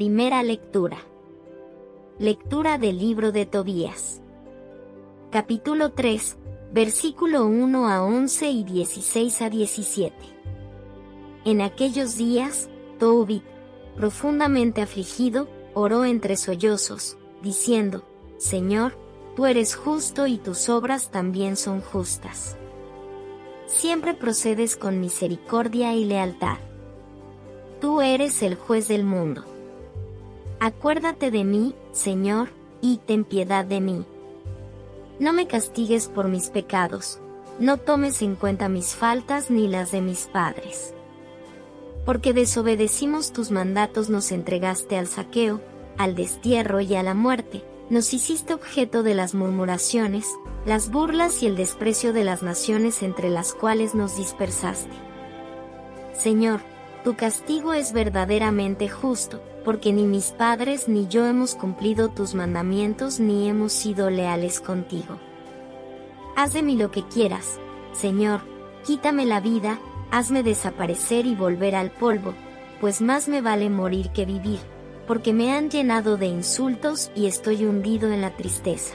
Primera lectura. Lectura del libro de Tobías. Capítulo 3, versículo 1 a 11 y 16 a 17. En aquellos días, Tobit, profundamente afligido, oró entre sollozos, diciendo, Señor, tú eres justo y tus obras también son justas. Siempre procedes con misericordia y lealtad. Tú eres el juez del mundo. Acuérdate de mí, Señor, y ten piedad de mí. No me castigues por mis pecados, no tomes en cuenta mis faltas ni las de mis padres. Porque desobedecimos tus mandatos nos entregaste al saqueo, al destierro y a la muerte, nos hiciste objeto de las murmuraciones, las burlas y el desprecio de las naciones entre las cuales nos dispersaste. Señor, tu castigo es verdaderamente justo, porque ni mis padres ni yo hemos cumplido tus mandamientos ni hemos sido leales contigo. Haz de mí lo que quieras, Señor, quítame la vida, hazme desaparecer y volver al polvo, pues más me vale morir que vivir, porque me han llenado de insultos y estoy hundido en la tristeza.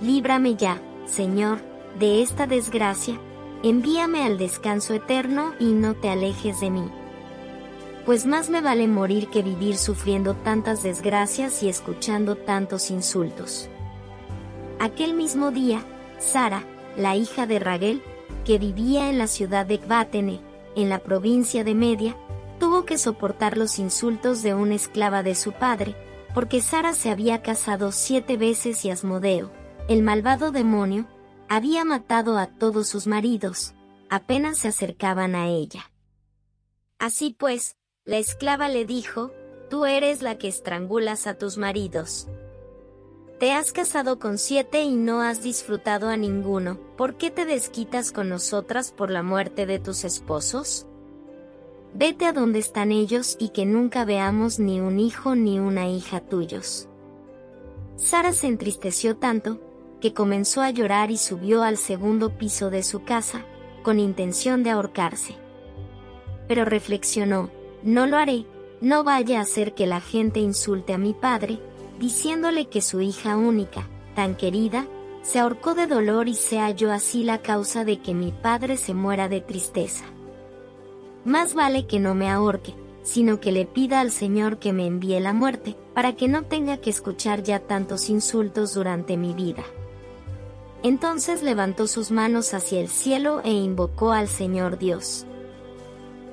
Líbrame ya, Señor, de esta desgracia, envíame al descanso eterno y no te alejes de mí pues más me vale morir que vivir sufriendo tantas desgracias y escuchando tantos insultos. Aquel mismo día, Sara, la hija de Raguel, que vivía en la ciudad de Kbatene, en la provincia de Media, tuvo que soportar los insultos de una esclava de su padre, porque Sara se había casado siete veces y Asmodeo, el malvado demonio, había matado a todos sus maridos, apenas se acercaban a ella. Así pues, la esclava le dijo, Tú eres la que estrangulas a tus maridos. Te has casado con siete y no has disfrutado a ninguno, ¿por qué te desquitas con nosotras por la muerte de tus esposos? Vete a donde están ellos y que nunca veamos ni un hijo ni una hija tuyos. Sara se entristeció tanto, que comenzó a llorar y subió al segundo piso de su casa, con intención de ahorcarse. Pero reflexionó, no lo haré, no vaya a hacer que la gente insulte a mi padre, diciéndole que su hija única, tan querida, se ahorcó de dolor y sea yo así la causa de que mi padre se muera de tristeza. Más vale que no me ahorque, sino que le pida al Señor que me envíe la muerte, para que no tenga que escuchar ya tantos insultos durante mi vida. Entonces levantó sus manos hacia el cielo e invocó al Señor Dios.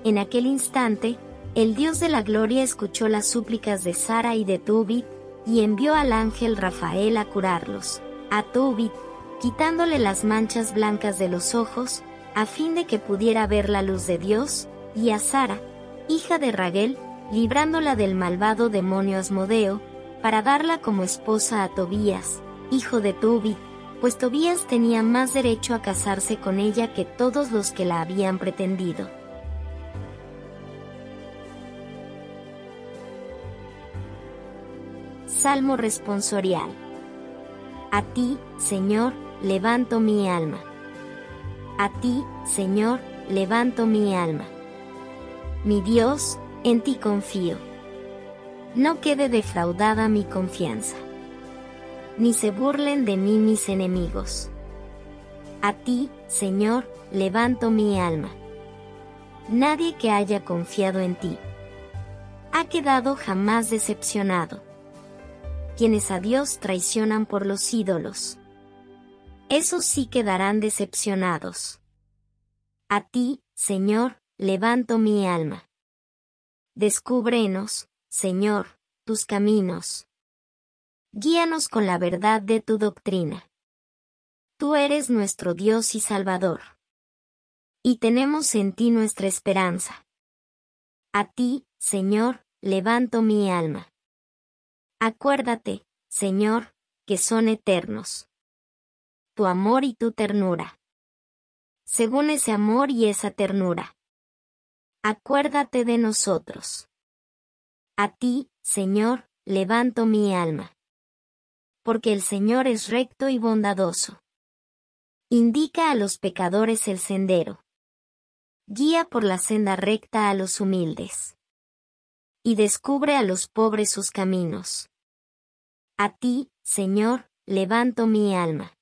En aquel instante, el Dios de la gloria escuchó las súplicas de Sara y de Tubit, y envió al ángel Rafael a curarlos. A Tubit, quitándole las manchas blancas de los ojos, a fin de que pudiera ver la luz de Dios, y a Sara, hija de Raguel, librándola del malvado demonio Asmodeo, para darla como esposa a Tobías, hijo de Tubit, pues Tobías tenía más derecho a casarse con ella que todos los que la habían pretendido. Salmo responsorial. A ti, Señor, levanto mi alma. A ti, Señor, levanto mi alma. Mi Dios, en ti confío. No quede defraudada mi confianza. Ni se burlen de mí mis enemigos. A ti, Señor, levanto mi alma. Nadie que haya confiado en ti ha quedado jamás decepcionado quienes a Dios traicionan por los ídolos. Esos sí quedarán decepcionados. A ti, Señor, levanto mi alma. Descúbrenos, Señor, tus caminos. Guíanos con la verdad de tu doctrina. Tú eres nuestro Dios y Salvador. Y tenemos en ti nuestra esperanza. A ti, Señor, levanto mi alma. Acuérdate, Señor, que son eternos. Tu amor y tu ternura. Según ese amor y esa ternura. Acuérdate de nosotros. A ti, Señor, levanto mi alma. Porque el Señor es recto y bondadoso. Indica a los pecadores el sendero. Guía por la senda recta a los humildes. Y descubre a los pobres sus caminos. A ti, Señor, levanto mi alma.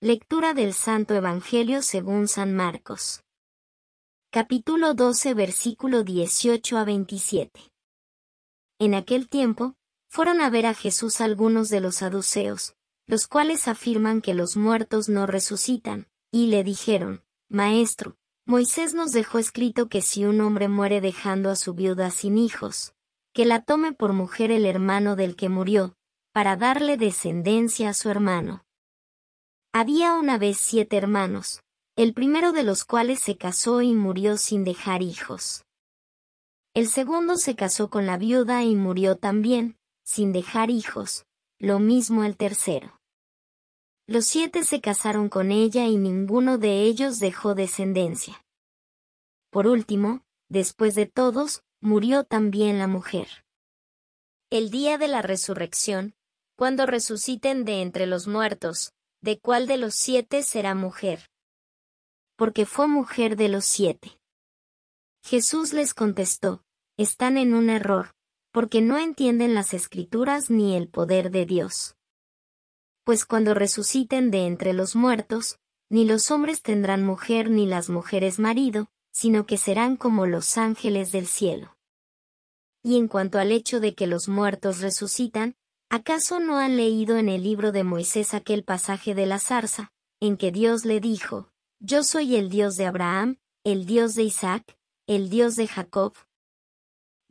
Lectura del Santo Evangelio según San Marcos. Capítulo 12 versículo 18 a 27. En aquel tiempo, fueron a ver a Jesús algunos de los saduceos, los cuales afirman que los muertos no resucitan, y le dijeron, Maestro, Moisés nos dejó escrito que si un hombre muere dejando a su viuda sin hijos, que la tome por mujer el hermano del que murió, para darle descendencia a su hermano. Había una vez siete hermanos, el primero de los cuales se casó y murió sin dejar hijos. El segundo se casó con la viuda y murió también, sin dejar hijos, lo mismo el tercero. Los siete se casaron con ella y ninguno de ellos dejó descendencia. Por último, después de todos, murió también la mujer. El día de la resurrección, cuando resuciten de entre los muertos, ¿de cuál de los siete será mujer? porque fue mujer de los siete. Jesús les contestó, están en un error, porque no entienden las escrituras ni el poder de Dios. Pues cuando resuciten de entre los muertos, ni los hombres tendrán mujer ni las mujeres marido, sino que serán como los ángeles del cielo. Y en cuanto al hecho de que los muertos resucitan, ¿acaso no han leído en el libro de Moisés aquel pasaje de la zarza, en que Dios le dijo, yo soy el Dios de Abraham, el Dios de Isaac, el Dios de Jacob.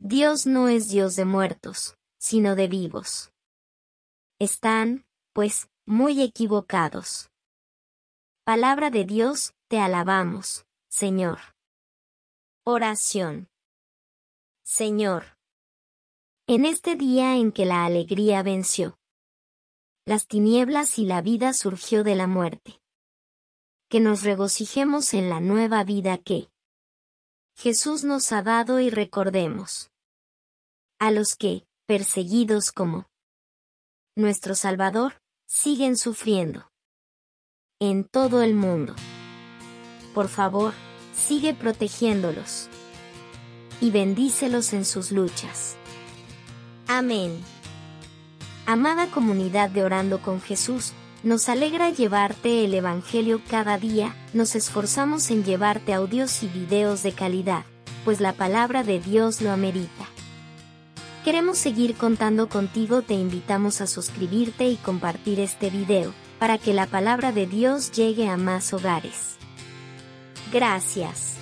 Dios no es Dios de muertos, sino de vivos. Están, pues, muy equivocados. Palabra de Dios, te alabamos, Señor. Oración. Señor. En este día en que la alegría venció. Las tinieblas y la vida surgió de la muerte que nos regocijemos en la nueva vida que Jesús nos ha dado y recordemos. A los que, perseguidos como nuestro Salvador, siguen sufriendo. En todo el mundo. Por favor, sigue protegiéndolos. Y bendícelos en sus luchas. Amén. Amada comunidad de Orando con Jesús, nos alegra llevarte el Evangelio cada día, nos esforzamos en llevarte audios y videos de calidad, pues la palabra de Dios lo amerita. Queremos seguir contando contigo, te invitamos a suscribirte y compartir este video, para que la palabra de Dios llegue a más hogares. Gracias.